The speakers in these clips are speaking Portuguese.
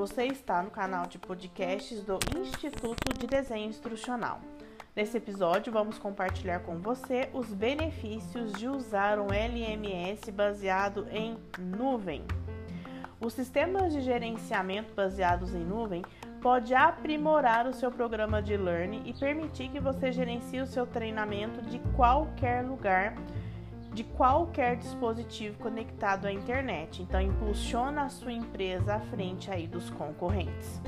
Você está no canal de podcasts do Instituto de Desenho Instrucional. Nesse episódio, vamos compartilhar com você os benefícios de usar um LMS baseado em nuvem. Os sistemas de gerenciamento baseados em nuvem pode aprimorar o seu programa de learning e permitir que você gerencie o seu treinamento de qualquer lugar de qualquer dispositivo conectado à internet. Então, impulsiona a sua empresa à frente aí dos concorrentes.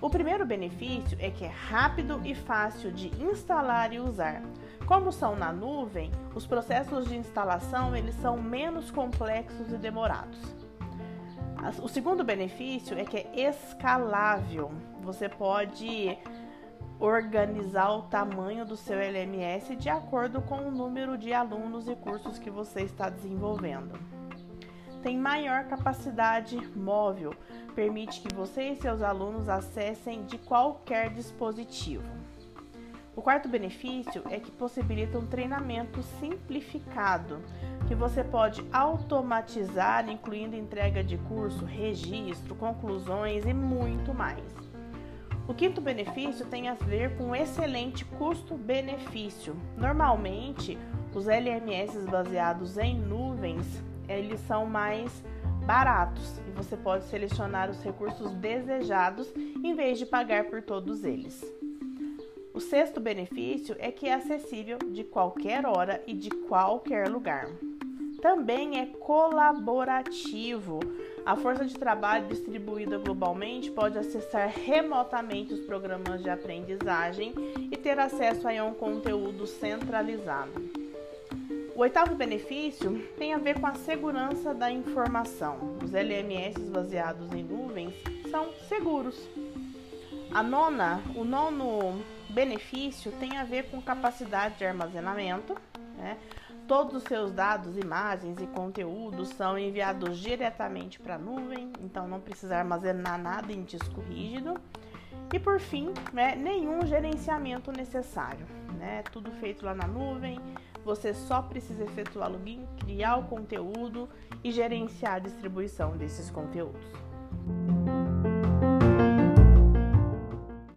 O primeiro benefício é que é rápido e fácil de instalar e usar. Como são na nuvem, os processos de instalação eles são menos complexos e demorados. O segundo benefício é que é escalável. Você pode organizar o tamanho do seu LMS de acordo com o número de alunos e cursos que você está desenvolvendo. Tem maior capacidade móvel, permite que você e seus alunos acessem de qualquer dispositivo. O quarto benefício é que possibilita um treinamento simplificado, que você pode automatizar, incluindo entrega de curso, registro, conclusões e muito mais. O quinto benefício tem a ver com excelente custo-benefício. Normalmente, os LMS baseados em nuvens, eles são mais baratos e você pode selecionar os recursos desejados em vez de pagar por todos eles. O sexto benefício é que é acessível de qualquer hora e de qualquer lugar. Também é colaborativo, a força de trabalho distribuída globalmente pode acessar remotamente os programas de aprendizagem e ter acesso a um conteúdo centralizado. O oitavo benefício tem a ver com a segurança da informação. Os LMS baseados em nuvens são seguros. A nona, o nono benefício tem a ver com capacidade de armazenamento. Né? Todos os seus dados, imagens e conteúdos são enviados diretamente para a nuvem, então não precisa armazenar nada em disco rígido. E por fim, né, nenhum gerenciamento necessário, né? Tudo feito lá na nuvem. Você só precisa efetuar login, criar o conteúdo e gerenciar a distribuição desses conteúdos.